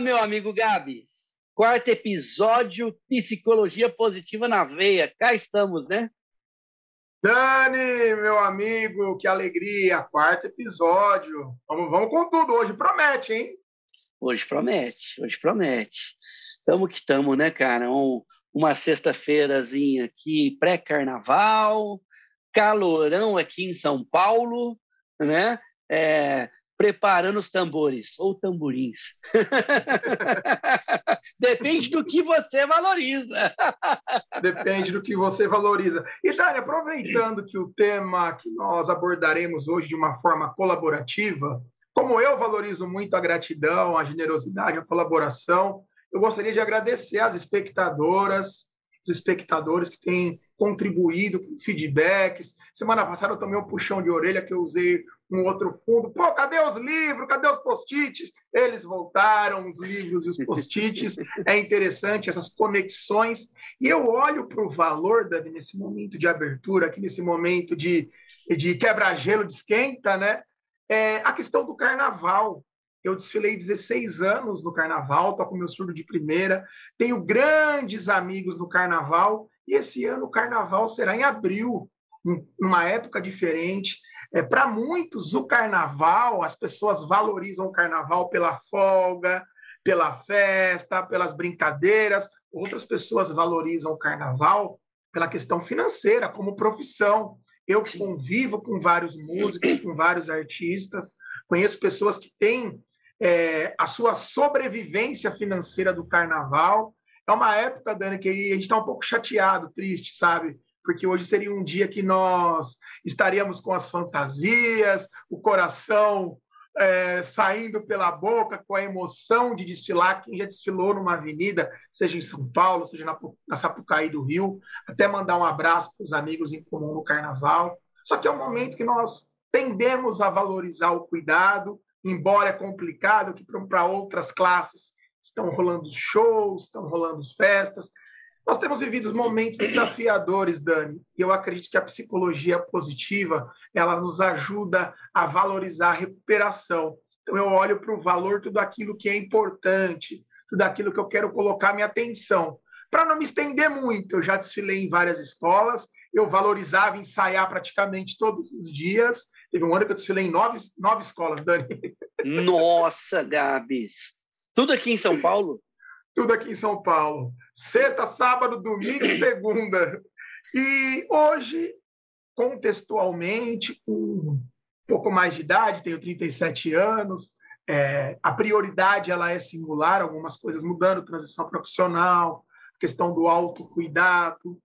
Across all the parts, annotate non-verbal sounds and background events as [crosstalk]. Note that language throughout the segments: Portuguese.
Fala, meu amigo Gabs. Quarto episódio, Psicologia Positiva na Veia. Cá estamos, né? Dani, meu amigo, que alegria! Quarto episódio. Vamos, vamos com tudo hoje. Promete, hein? Hoje promete, hoje promete. Tamo que tamo, né, cara? Um, uma sexta-feirazinha aqui, pré-carnaval, calorão aqui em São Paulo, né? É, preparando os tambores ou tamborins. [laughs] Depende do que você valoriza. [laughs] Depende do que você valoriza. E Dani, aproveitando que o tema que nós abordaremos hoje de uma forma colaborativa, como eu valorizo muito a gratidão, a generosidade, a colaboração, eu gostaria de agradecer às espectadoras, os espectadores que têm contribuído com feedbacks. Semana passada eu tomei um puxão de orelha que eu usei um outro fundo. Pô, cadê os livros? Cadê os post-its? Eles voltaram, os livros e os post-its. É interessante essas conexões. E eu olho para o valor, Dani, nesse momento de abertura, aqui nesse momento de, de quebra-gelo, de esquenta, né? É a questão do carnaval. Eu desfilei 16 anos no carnaval, estou com meu surdo de primeira, tenho grandes amigos no carnaval e esse ano o carnaval será em abril, numa época diferente. É, Para muitos, o carnaval, as pessoas valorizam o carnaval pela folga, pela festa, pelas brincadeiras. Outras pessoas valorizam o carnaval pela questão financeira, como profissão. Eu convivo com vários músicos, com vários artistas, conheço pessoas que têm é, a sua sobrevivência financeira do carnaval é uma época, Dani, que a gente está um pouco chateado, triste, sabe? Porque hoje seria um dia que nós estaríamos com as fantasias, o coração é, saindo pela boca, com a emoção de desfilar. Quem já desfilou numa avenida, seja em São Paulo, seja na, na Sapucaí do Rio, até mandar um abraço para os amigos em comum no carnaval. Só que é um momento que nós tendemos a valorizar o cuidado, embora é complicado, que para outras classes estão rolando shows, estão rolando festas. Nós temos vivido momentos desafiadores, Dani, e eu acredito que a psicologia positiva ela nos ajuda a valorizar a recuperação. Então eu olho para o valor tudo aquilo que é importante, tudo aquilo que eu quero colocar minha atenção. Para não me estender muito, eu já desfilei em várias escolas, eu valorizava ensaiar praticamente todos os dias. Teve um ano que eu desfilei em nove, nove escolas, Dani. Nossa, Gabs! Tudo aqui em São Paulo? Tudo aqui em São Paulo. Sexta, sábado, domingo e [clears throat] segunda. E hoje, contextualmente, com um pouco mais de idade, tenho 37 anos, é, a prioridade ela é singular, algumas coisas mudando, transição profissional, questão do autocuidado.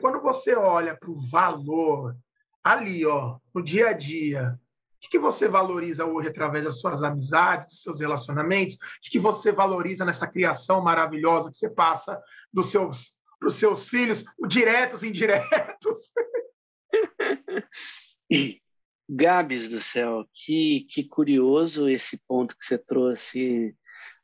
Quando você olha para o valor ali, ó, no dia a dia, o que, que você valoriza hoje através das suas amizades, dos seus relacionamentos? O que, que você valoriza nessa criação maravilhosa que você passa dos seus para os seus filhos, diretos e indiretos? [laughs] Gabs do céu, que, que curioso esse ponto que você trouxe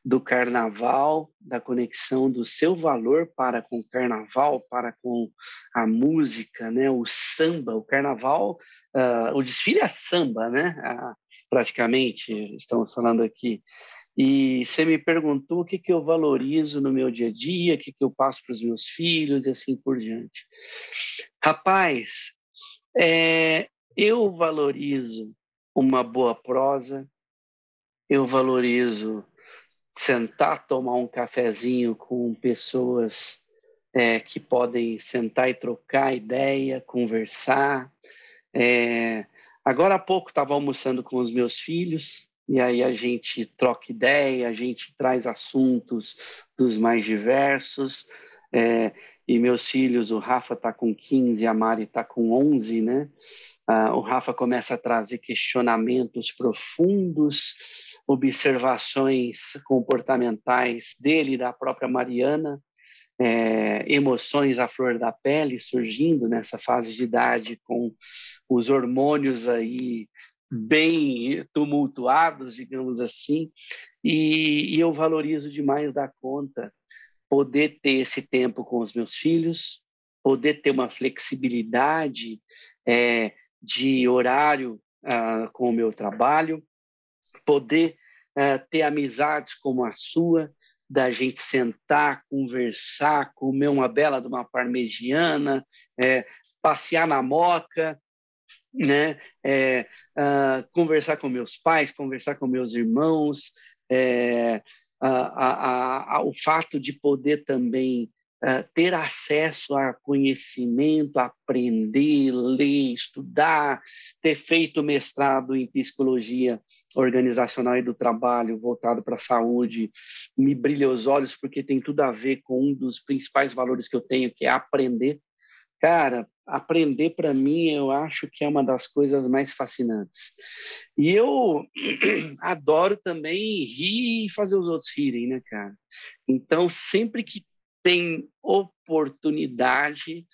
do carnaval, da conexão do seu valor para com o carnaval, para com a música, né? o samba, o carnaval, uh, o desfile é samba, né? Uh, praticamente, estamos falando aqui. E você me perguntou o que, que eu valorizo no meu dia a dia, o que, que eu passo para os meus filhos e assim por diante. Rapaz, é, eu valorizo uma boa prosa, eu valorizo sentar, tomar um cafezinho com pessoas é, que podem sentar e trocar ideia, conversar. É, agora há pouco estava almoçando com os meus filhos, e aí a gente troca ideia, a gente traz assuntos dos mais diversos. É, e meus filhos, o Rafa está com 15, a Mari está com 11, né? Ah, o Rafa começa a trazer questionamentos profundos observações comportamentais dele da própria Mariana, é, emoções à flor da pele surgindo nessa fase de idade com os hormônios aí bem tumultuados, digamos assim, e, e eu valorizo demais da conta poder ter esse tempo com os meus filhos, poder ter uma flexibilidade é, de horário uh, com o meu trabalho, poder uh, ter amizades como a sua, da gente sentar, conversar, comer uma bela de uma parmegiana, é, passear na moca, né? É, uh, conversar com meus pais, conversar com meus irmãos, é, o fato de poder também ter acesso a conhecimento, aprender, ler, estudar, ter feito mestrado em psicologia organizacional e do trabalho voltado para a saúde, me brilha os olhos porque tem tudo a ver com um dos principais valores que eu tenho, que é aprender. Cara, aprender para mim eu acho que é uma das coisas mais fascinantes. E eu [clears throat] adoro também rir e fazer os outros rirem, né, cara? Então, sempre que tem oportunidade,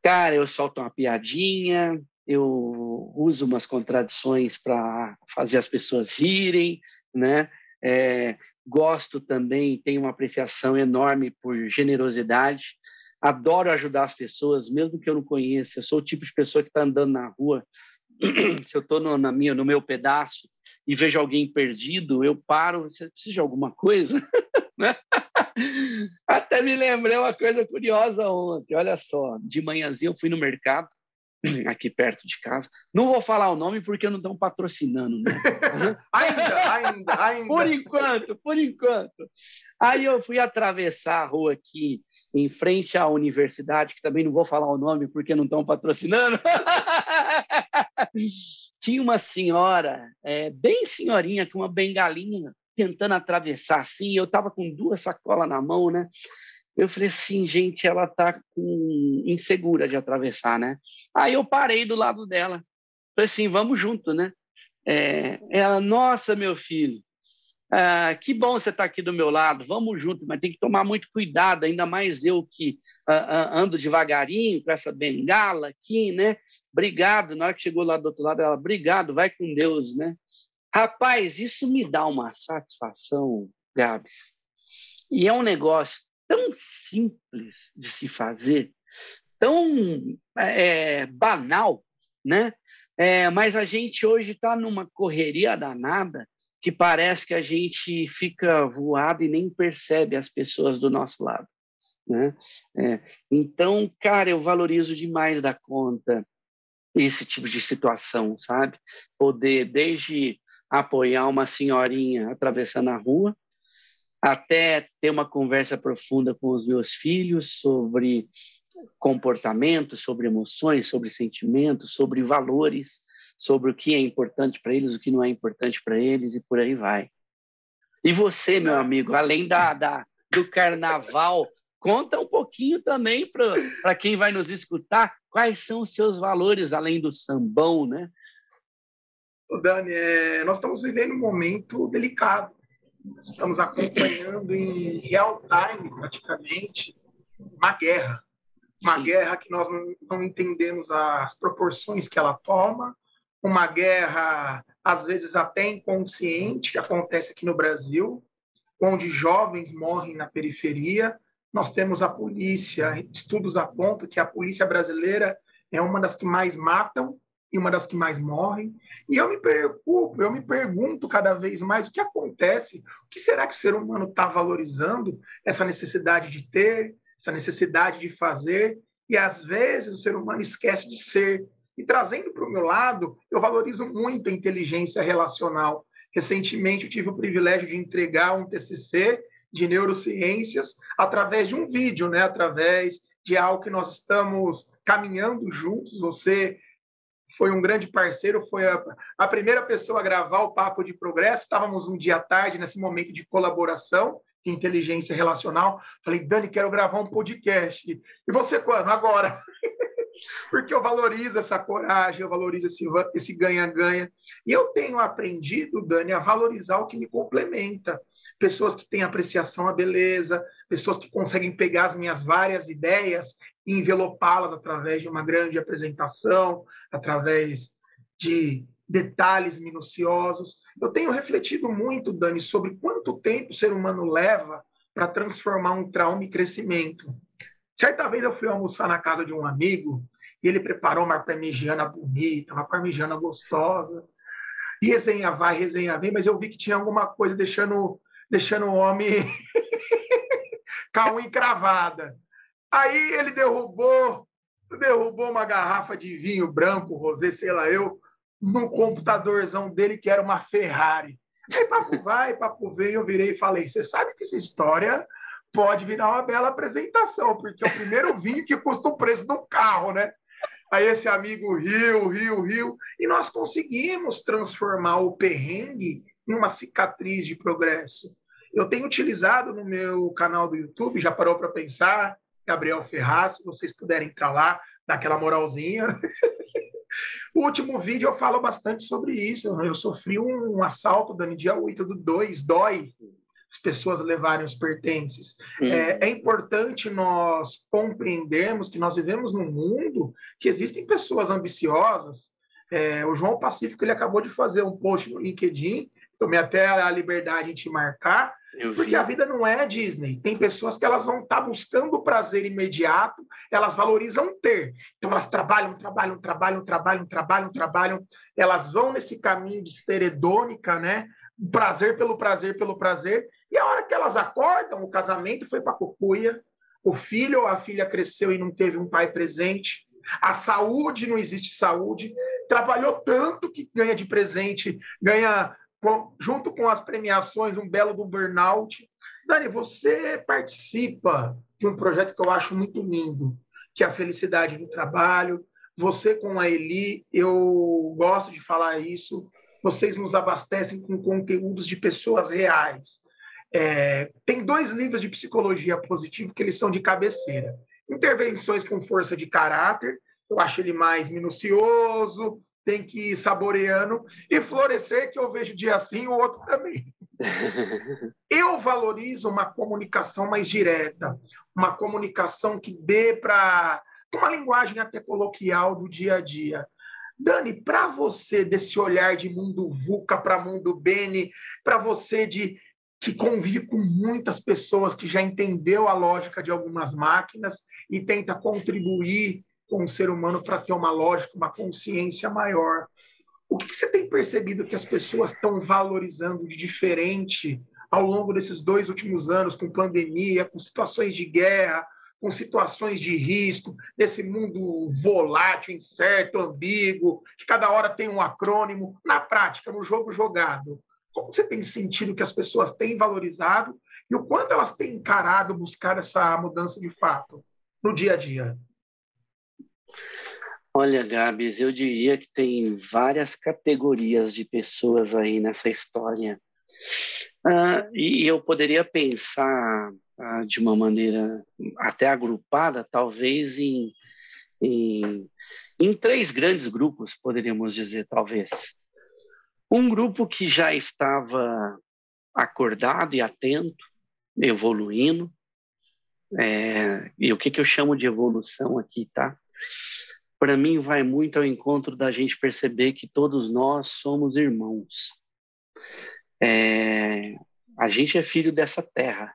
cara, eu solto uma piadinha, eu uso umas contradições para fazer as pessoas rirem, né? É, gosto também, tenho uma apreciação enorme por generosidade, adoro ajudar as pessoas, mesmo que eu não conheça. Eu sou o tipo de pessoa que está andando na rua, [clears throat] se eu estou no, na minha, no meu pedaço e vejo alguém perdido, eu paro, você precisa de alguma coisa? [laughs] Até me lembrei uma coisa curiosa ontem. Olha só, de manhãzinha eu fui no mercado, [clears throat] aqui perto de casa. Não vou falar o nome porque não estão patrocinando, né? [laughs] ainda, ainda, ainda. Por enquanto, por enquanto. Aí eu fui atravessar a rua aqui, em frente à universidade, que também não vou falar o nome porque não estão patrocinando. [laughs] Tinha uma senhora, é, bem senhorinha, com uma bengalinha tentando atravessar assim, eu estava com duas sacolas na mão, né? Eu falei assim, gente, ela tá insegura de atravessar, né? Aí eu parei do lado dela. Falei assim, vamos junto, né? É, ela, nossa, meu filho, ah, que bom você estar tá aqui do meu lado, vamos junto, mas tem que tomar muito cuidado, ainda mais eu que ah, ah, ando devagarinho com essa bengala aqui, né? Obrigado. Na hora que chegou lá do outro lado, ela, obrigado, vai com Deus, né? Rapaz, isso me dá uma satisfação, Gabs. E é um negócio tão simples de se fazer, tão é, banal, né? É, mas a gente hoje está numa correria danada que parece que a gente fica voado e nem percebe as pessoas do nosso lado. Né? É, então, cara, eu valorizo demais da conta esse tipo de situação, sabe? Poder, desde apoiar uma senhorinha atravessando a rua, até ter uma conversa profunda com os meus filhos sobre comportamento, sobre emoções, sobre sentimentos, sobre valores, sobre o que é importante para eles, o que não é importante para eles e por aí vai. E você, meu amigo, além da, da do carnaval, conta um pouquinho também para quem vai nos escutar quais são os seus valores além do sambão, né? Dani, é, nós estamos vivendo um momento delicado. Estamos acompanhando em real time, praticamente, uma guerra. Uma Sim. guerra que nós não, não entendemos as proporções que ela toma, uma guerra, às vezes até inconsciente, que acontece aqui no Brasil, onde jovens morrem na periferia. Nós temos a polícia, estudos apontam que a polícia brasileira é uma das que mais matam e uma das que mais morrem. E eu me preocupo, eu me pergunto cada vez mais o que acontece, o que será que o ser humano está valorizando, essa necessidade de ter, essa necessidade de fazer, e às vezes o ser humano esquece de ser. E trazendo para o meu lado, eu valorizo muito a inteligência relacional. Recentemente eu tive o privilégio de entregar um TCC de neurociências através de um vídeo, né? através de algo que nós estamos caminhando juntos. Você foi um grande parceiro, foi a, a, primeira pessoa a gravar o Papo de Progresso. Estávamos um dia à tarde, nesse momento de colaboração, de inteligência relacional. Falei, Dani, quero gravar um podcast. E você quando? Agora. [laughs] Porque eu valorizo essa coragem, eu valorizo esse ganha-ganha. E eu tenho aprendido, Dani, a valorizar o que me complementa. Pessoas que têm apreciação à beleza, pessoas que conseguem pegar as minhas várias ideias envelopá-las através de uma grande apresentação, através de detalhes minuciosos. Eu tenho refletido muito, Dani, sobre quanto tempo o ser humano leva para transformar um trauma em crescimento. Certa vez eu fui almoçar na casa de um amigo e ele preparou uma parmegiana bonita, uma parmegiana gostosa. E resenha vai, resenha vem, mas eu vi que tinha alguma coisa deixando, deixando o homem com a unha encravada. Aí ele derrubou, derrubou uma garrafa de vinho branco, rosé, sei lá eu, no computadorzão dele, que era uma Ferrari. Aí papo vai, papo vem, eu virei e falei: você sabe que essa história pode virar uma bela apresentação, porque é o primeiro vinho que custa o preço do carro, né? Aí esse amigo riu, riu, riu, e nós conseguimos transformar o perrengue em uma cicatriz de progresso. Eu tenho utilizado no meu canal do YouTube, já parou para pensar, Gabriel Ferraz, se vocês puderem entrar lá, dar aquela moralzinha. [laughs] o último vídeo eu falo bastante sobre isso. Eu sofri um assalto, Dani, dia 8 do 2, dói as pessoas levarem os pertences. Hum. É, é, importante nós compreendermos que nós vivemos num mundo que existem pessoas ambiciosas. É, o João Pacífico ele acabou de fazer um post no LinkedIn, tomei até a liberdade de te marcar, porque a vida não é Disney. Tem pessoas que elas vão estar tá buscando o prazer imediato, elas valorizam ter. Então elas trabalham, trabalham, trabalham, trabalham, trabalham, trabalham. Elas vão nesse caminho de esteredônica, né? Prazer pelo prazer pelo prazer. E a hora que elas acordam, o casamento foi para cucuia, o filho ou a filha cresceu e não teve um pai presente. A saúde não existe saúde. Trabalhou tanto que ganha de presente, ganha com, junto com as premiações, um belo do burnout. Dani, você participa de um projeto que eu acho muito lindo, que é a Felicidade no Trabalho. Você com a Eli, eu gosto de falar isso, vocês nos abastecem com conteúdos de pessoas reais. É, tem dois livros de psicologia positiva que eles são de cabeceira. Intervenções com força de caráter, eu acho ele mais minucioso, tem que ir saboreando e florescer, que eu vejo dia assim, o outro também. [laughs] eu valorizo uma comunicação mais direta, uma comunicação que dê para uma linguagem até coloquial do dia a dia. Dani, para você, desse olhar de mundo VUCA para mundo Bene, para você de que convive com muitas pessoas que já entendeu a lógica de algumas máquinas e tenta contribuir com o ser humano para ter uma lógica, uma consciência maior. O que, você tem percebido que as pessoas estão valorizando de diferente ao longo desses dois últimos anos, com pandemia, com situações de guerra, com situações de risco, nesse mundo volátil, incerto, ambíguo, que cada hora tem um acrônimo, na prática, no jogo jogado? Como você tem sentido que as pessoas têm valorizado e o quanto elas têm encarado buscar essa mudança de fato no dia a dia? Olha, Gabs, eu diria que tem várias categorias de pessoas aí nessa história. Uh, e eu poderia pensar uh, de uma maneira até agrupada, talvez em, em, em três grandes grupos, poderíamos dizer, talvez. Um grupo que já estava acordado e atento, evoluindo, é, e o que, que eu chamo de evolução aqui, tá? Para mim vai muito ao encontro da gente perceber que todos nós somos irmãos. É, a gente é filho dessa terra.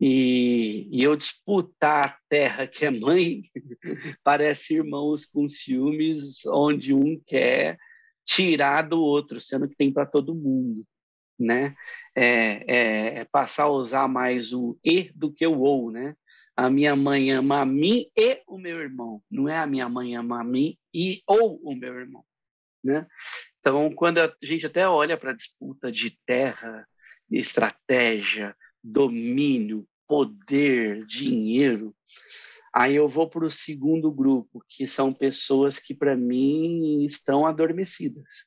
E, e, eu disputar a terra que é mãe [laughs] parece irmãos com ciúmes, onde um quer tirar do outro, sendo que tem para todo mundo. Né? É, é, é, passar a usar mais o e do que o ou, né? A minha mãe ama a mim e o meu irmão. Não é a minha mãe ama a mim e ou o meu irmão. Né? Então, quando a gente até olha para a disputa de terra, estratégia, domínio, poder, dinheiro, aí eu vou para o segundo grupo, que são pessoas que, para mim, estão adormecidas.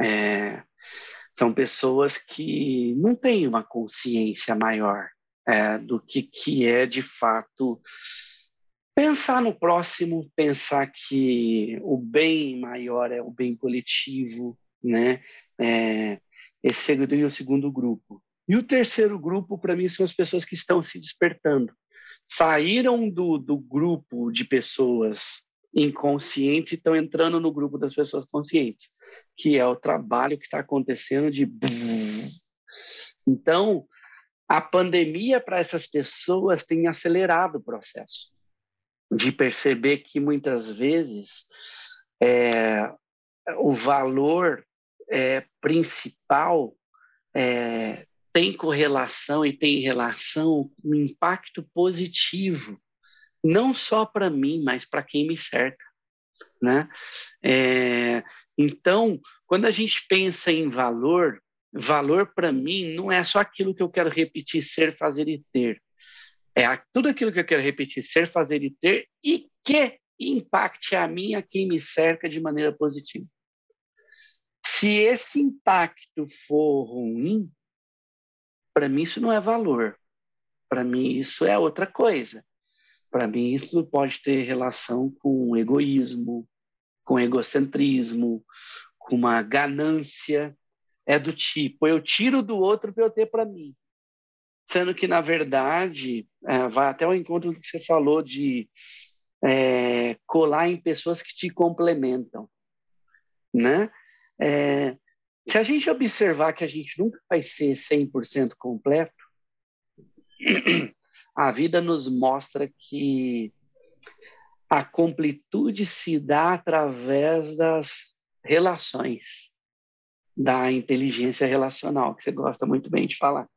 É, são pessoas que não têm uma consciência maior é, do que, que é de fato pensar no próximo, pensar que o bem maior é o bem coletivo, né? É, esse seria o segundo grupo. E o terceiro grupo, para mim, são as pessoas que estão se despertando. Saíram do, do grupo de pessoas inconscientes e estão entrando no grupo das pessoas conscientes, que é o trabalho que está acontecendo de. Então, a pandemia para essas pessoas tem acelerado o processo de perceber que muitas vezes é, o valor é, principal é, tem correlação e tem relação com impacto positivo, não só para mim, mas para quem me cerca. Né? É, então, quando a gente pensa em valor, valor para mim não é só aquilo que eu quero repetir, ser, fazer e ter. É tudo aquilo que eu quero repetir, ser, fazer e ter e que impacte a mim, a quem me cerca de maneira positiva. Se esse impacto for ruim, para mim isso não é valor. Para mim isso é outra coisa. Para mim isso pode ter relação com egoísmo, com egocentrismo, com uma ganância. É do tipo, eu tiro do outro para eu ter para mim. Sendo que, na verdade, é, vai até o encontro do que você falou de é, colar em pessoas que te complementam. Né? É, se a gente observar que a gente nunca vai ser 100% completo, a vida nos mostra que a completude se dá através das relações, da inteligência relacional, que você gosta muito bem de falar,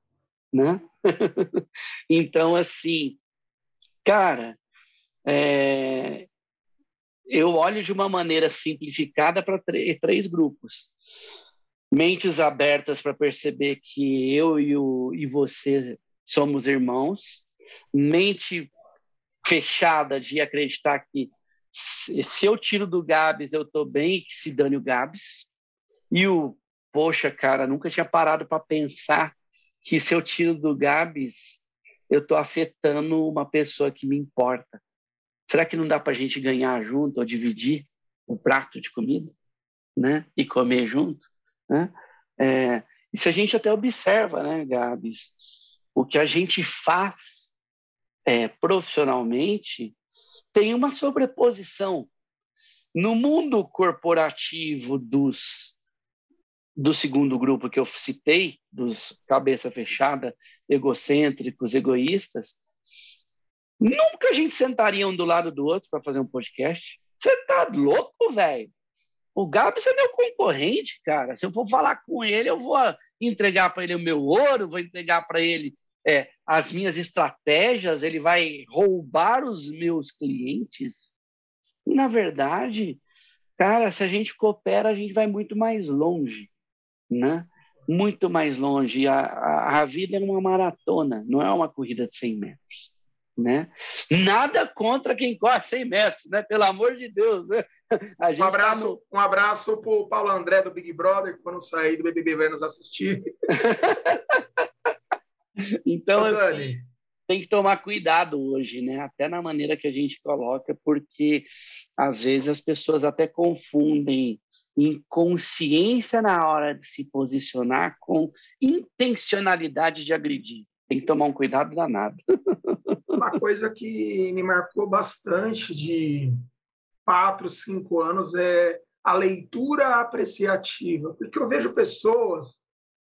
né? [laughs] então, assim, cara, é, eu olho de uma maneira simplificada para três grupos. Mentes abertas para perceber que eu e, o, e você somos irmãos. Mente fechada de acreditar que se eu tiro do Gabs, eu estou bem, que se dane o Gabs. E o, poxa, cara, nunca tinha parado para pensar que se eu tiro do Gabs, eu estou afetando uma pessoa que me importa. Será que não dá para a gente ganhar junto ou dividir o um prato de comida, né? E comer junto, né? É, se a gente até observa, né, Gabs, o que a gente faz é, profissionalmente tem uma sobreposição no mundo corporativo dos do segundo grupo que eu citei, dos cabeça fechada, egocêntricos, egoístas, Nunca a gente sentaria um do lado do outro para fazer um podcast. Você tá louco, velho? O Gabs é meu concorrente, cara. Se eu for falar com ele, eu vou entregar para ele o meu ouro, vou entregar para ele é, as minhas estratégias, ele vai roubar os meus clientes. E, na verdade, cara, se a gente coopera, a gente vai muito mais longe, né? Muito mais longe. A, a, a vida é uma maratona, não é uma corrida de 100 metros né? Nada contra quem corre 100 metros, né? Pelo amor de Deus, né? um abraço, tá no... um abraço para o Paulo André do Big Brother, que quando sair do BBB vai nos assistir. [laughs] [laughs] então, assim, tem que tomar cuidado hoje, né? Até na maneira que a gente coloca, porque às vezes as pessoas até confundem inconsciência na hora de se posicionar com intencionalidade de agredir. Tem que tomar um cuidado danado. [laughs] Uma coisa que me marcou bastante de quatro, cinco anos é a leitura apreciativa, porque eu vejo pessoas,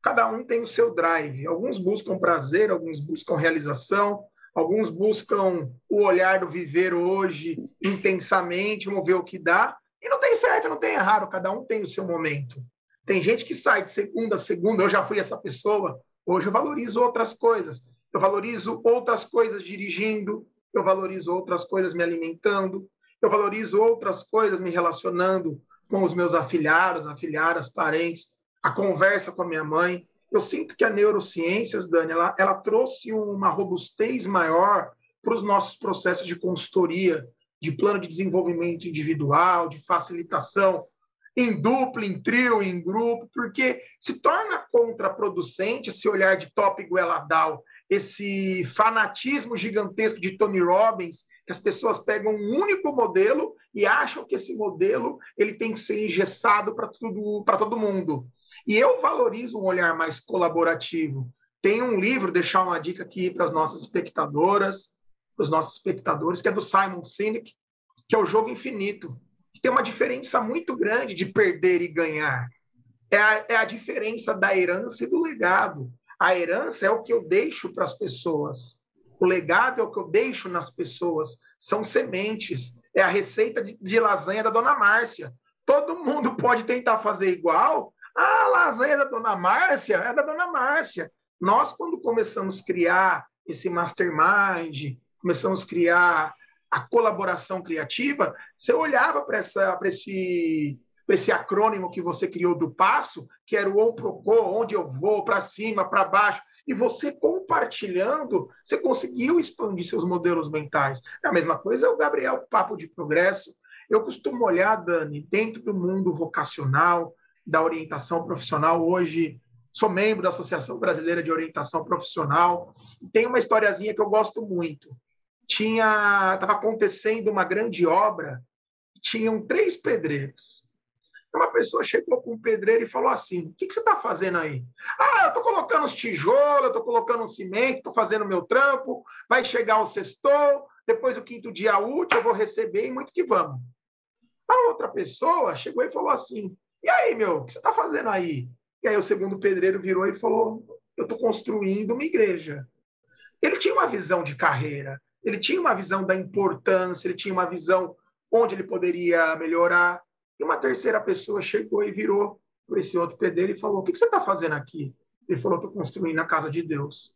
cada um tem o seu drive. Alguns buscam prazer, alguns buscam realização, alguns buscam o olhar do viver hoje intensamente, vamos ver o que dá. E não tem certo, não tem errado, cada um tem o seu momento. Tem gente que sai de segunda a segunda, eu já fui essa pessoa, hoje eu valorizo outras coisas eu valorizo outras coisas dirigindo, eu valorizo outras coisas me alimentando, eu valorizo outras coisas me relacionando com os meus afilhados, afilhadas, parentes, a conversa com a minha mãe. Eu sinto que a neurociências, Dani, ela, ela trouxe uma robustez maior para os nossos processos de consultoria, de plano de desenvolvimento individual, de facilitação em dupla, em trio, em grupo, porque se torna contraproducente esse olhar de top goeladal, esse fanatismo gigantesco de Tony Robbins, que as pessoas pegam um único modelo e acham que esse modelo ele tem que ser engessado para todo mundo. E eu valorizo um olhar mais colaborativo. Tem um livro, deixar uma dica aqui para as nossas espectadoras, para os nossos espectadores, que é do Simon Sinek, que é o Jogo Infinito que tem uma diferença muito grande de perder e ganhar. É a, é a diferença da herança e do legado. A herança é o que eu deixo para as pessoas. O legado é o que eu deixo nas pessoas. São sementes. É a receita de, de lasanha da dona Márcia. Todo mundo pode tentar fazer igual. Ah, a lasanha da dona Márcia é da dona Márcia. Nós, quando começamos a criar esse mastermind, começamos a criar a colaboração criativa, você olhava para esse, esse acrônimo que você criou do passo, que era o ONPROCO, onde eu vou, para cima, para baixo, e você compartilhando, você conseguiu expandir seus modelos mentais. É a mesma coisa é o Gabriel Papo de Progresso. Eu costumo olhar, Dani, dentro do mundo vocacional, da orientação profissional, hoje sou membro da Associação Brasileira de Orientação Profissional. Tem uma historiazinha que eu gosto muito. Tinha, estava acontecendo uma grande obra, tinham três pedreiros. Uma pessoa chegou com um pedreiro e falou assim: O que, que você está fazendo aí? Ah, eu estou colocando os tijolos, estou colocando um cimento, estou fazendo meu trampo, vai chegar o sextou, depois o quinto dia útil eu vou receber e muito que vamos. A outra pessoa chegou e falou assim: E aí, meu, o que você está fazendo aí? E aí o segundo pedreiro virou e falou: Eu estou construindo uma igreja. Ele tinha uma visão de carreira, ele tinha uma visão da importância, ele tinha uma visão onde ele poderia melhorar. E uma terceira pessoa chegou e virou para esse outro pedreiro e falou: O que você está fazendo aqui? Ele falou: Estou construindo a casa de Deus.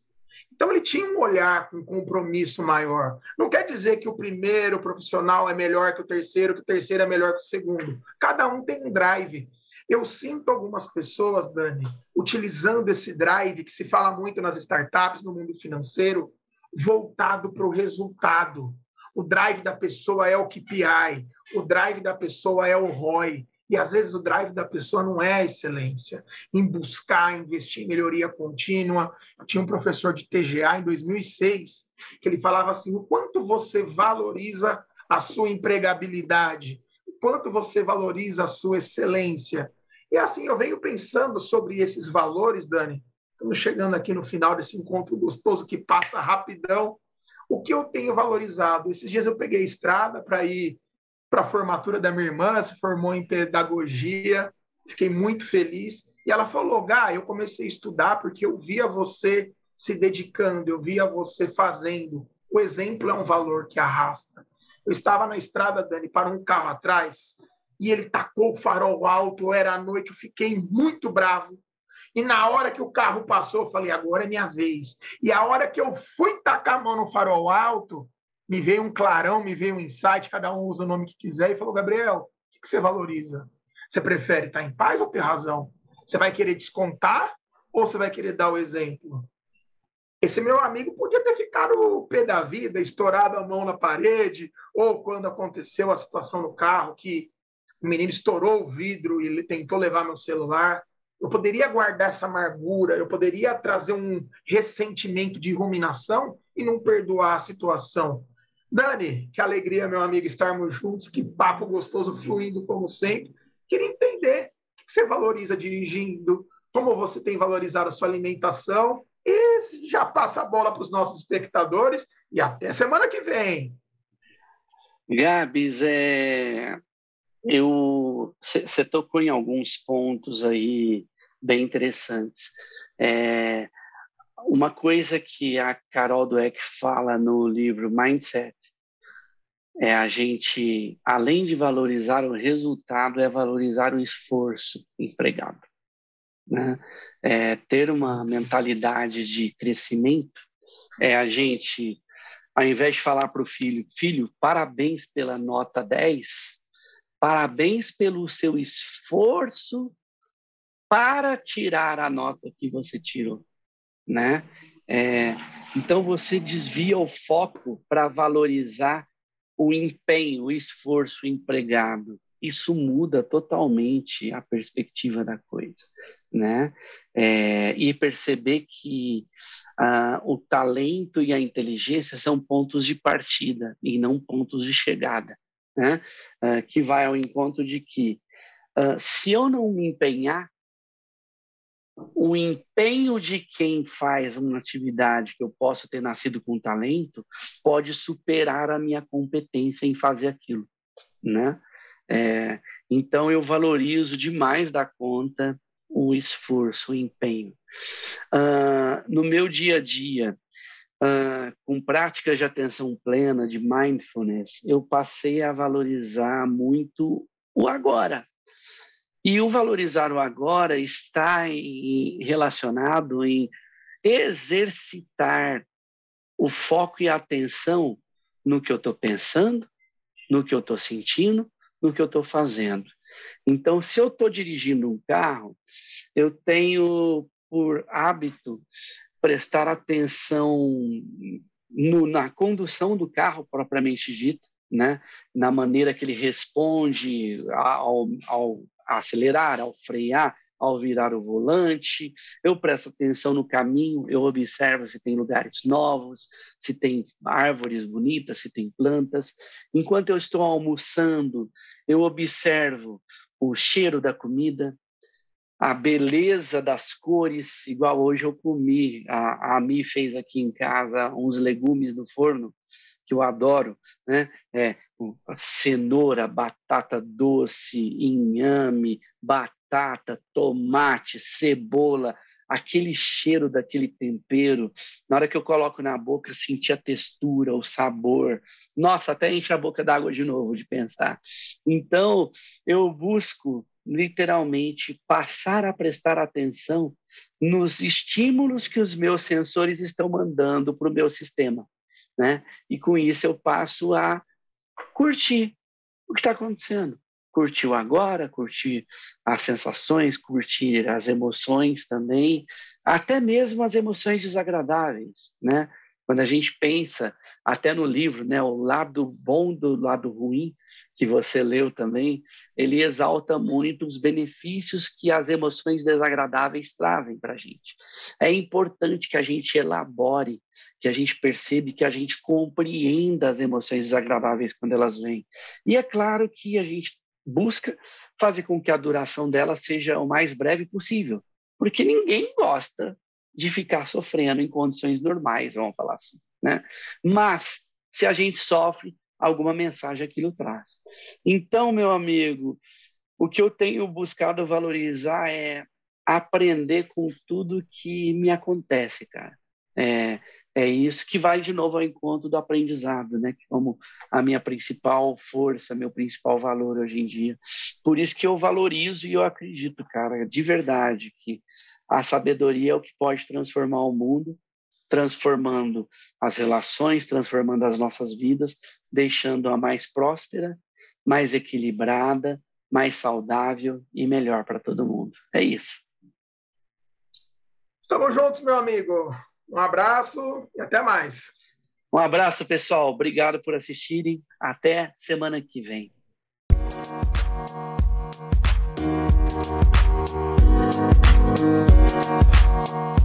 Então ele tinha um olhar com um compromisso maior. Não quer dizer que o primeiro profissional é melhor que o terceiro, que o terceiro é melhor que o segundo. Cada um tem um drive. Eu sinto algumas pessoas, Dani, utilizando esse drive que se fala muito nas startups, no mundo financeiro, voltado para o resultado. O drive da pessoa é o KPI, o drive da pessoa é o ROI. E às vezes o drive da pessoa não é excelência, em buscar, investir em melhoria contínua. Eu tinha um professor de TGA em 2006 que ele falava assim: o quanto você valoriza a sua empregabilidade, o quanto você valoriza a sua excelência. E assim, eu venho pensando sobre esses valores, Dani. Estamos chegando aqui no final desse encontro gostoso que passa rapidão. O que eu tenho valorizado? Esses dias eu peguei estrada para ir para a formatura da minha irmã, se formou em pedagogia, fiquei muito feliz. E ela falou: Gá, eu comecei a estudar porque eu via você se dedicando, eu via você fazendo. O exemplo é um valor que arrasta. Eu estava na estrada, Dani, para um carro atrás, e ele tacou o farol alto, era à noite, eu fiquei muito bravo. E na hora que o carro passou, eu falei, agora é minha vez. E a hora que eu fui tacar a mão no farol alto, me veio um clarão, me veio um insight, cada um usa o nome que quiser, e falou, Gabriel, o que você valoriza? Você prefere estar em paz ou ter razão? Você vai querer descontar ou você vai querer dar o exemplo? Esse meu amigo podia ter ficado o pé da vida, estourado a mão na parede, ou quando aconteceu a situação no carro, que o menino estourou o vidro e tentou levar meu celular. Eu poderia guardar essa amargura, eu poderia trazer um ressentimento de ruminação e não perdoar a situação. Dani, que alegria, meu amigo, estarmos juntos, que papo gostoso fluindo como sempre. Queria entender o que você valoriza dirigindo, como você tem valorizado a sua alimentação e já passa a bola para os nossos espectadores e até semana que vem. Gabs, é, eu você tocou em alguns pontos aí bem interessantes. É, uma coisa que a Carol Dweck fala no livro Mindset é a gente, além de valorizar o resultado, é valorizar o esforço empregado. Né? É, ter uma mentalidade de crescimento é a gente, ao invés de falar para o filho, filho, parabéns pela nota 10, Parabéns pelo seu esforço para tirar a nota que você tirou, né? É, então você desvia o foco para valorizar o empenho, o esforço empregado. Isso muda totalmente a perspectiva da coisa, né? É, e perceber que ah, o talento e a inteligência são pontos de partida e não pontos de chegada né? Uh, que vai ao encontro de que uh, se eu não me empenhar, o empenho de quem faz uma atividade que eu posso ter nascido com talento pode superar a minha competência em fazer aquilo, né? É, então eu valorizo demais da conta o esforço, o empenho. Uh, no meu dia a dia, uh, com práticas de atenção plena, de mindfulness, eu passei a valorizar muito o agora. E o valorizar o agora está em, relacionado em exercitar o foco e a atenção no que eu estou pensando, no que eu estou sentindo, no que eu estou fazendo. Então, se eu estou dirigindo um carro, eu tenho por hábito prestar atenção no, na condução do carro propriamente dita, né? na maneira que ele responde ao, ao acelerar, ao frear, ao virar o volante, eu presto atenção no caminho, eu observo se tem lugares novos, se tem árvores bonitas, se tem plantas. Enquanto eu estou almoçando, eu observo o cheiro da comida, a beleza das cores, igual hoje eu comi, a, a Mi fez aqui em casa uns legumes no forno, que eu adoro, né? É, cenoura, batata doce, inhame, batata, tomate, cebola, aquele cheiro daquele tempero. Na hora que eu coloco na boca, sentir a textura, o sabor. Nossa, até enche a boca d'água de novo de pensar. Então, eu busco literalmente passar a prestar atenção nos estímulos que os meus sensores estão mandando para o meu sistema, né? E com isso eu passo a curtir o que está acontecendo, curtir o agora, curtir as sensações, curtir as emoções também, até mesmo as emoções desagradáveis, né? Quando a gente pensa, até no livro, né, o lado bom do lado ruim, que você leu também, ele exalta muito os benefícios que as emoções desagradáveis trazem para a gente. É importante que a gente elabore, que a gente perceba, que a gente compreenda as emoções desagradáveis quando elas vêm. E é claro que a gente busca fazer com que a duração dela seja o mais breve possível, porque ninguém gosta de ficar sofrendo em condições normais, vamos falar assim. Né? Mas, se a gente sofre, alguma mensagem aquilo traz. Então, meu amigo, o que eu tenho buscado valorizar é aprender com tudo que me acontece, cara. É, é isso que vai de novo ao encontro do aprendizado, né? Como a minha principal força, meu principal valor hoje em dia. Por isso que eu valorizo e eu acredito, cara, de verdade, que a sabedoria é o que pode transformar o mundo, transformando as relações, transformando as nossas vidas, deixando-a mais próspera, mais equilibrada, mais saudável e melhor para todo mundo. É isso. Estamos juntos, meu amigo. Um abraço e até mais. Um abraço, pessoal. Obrigado por assistirem. Até semana que vem. Thank you.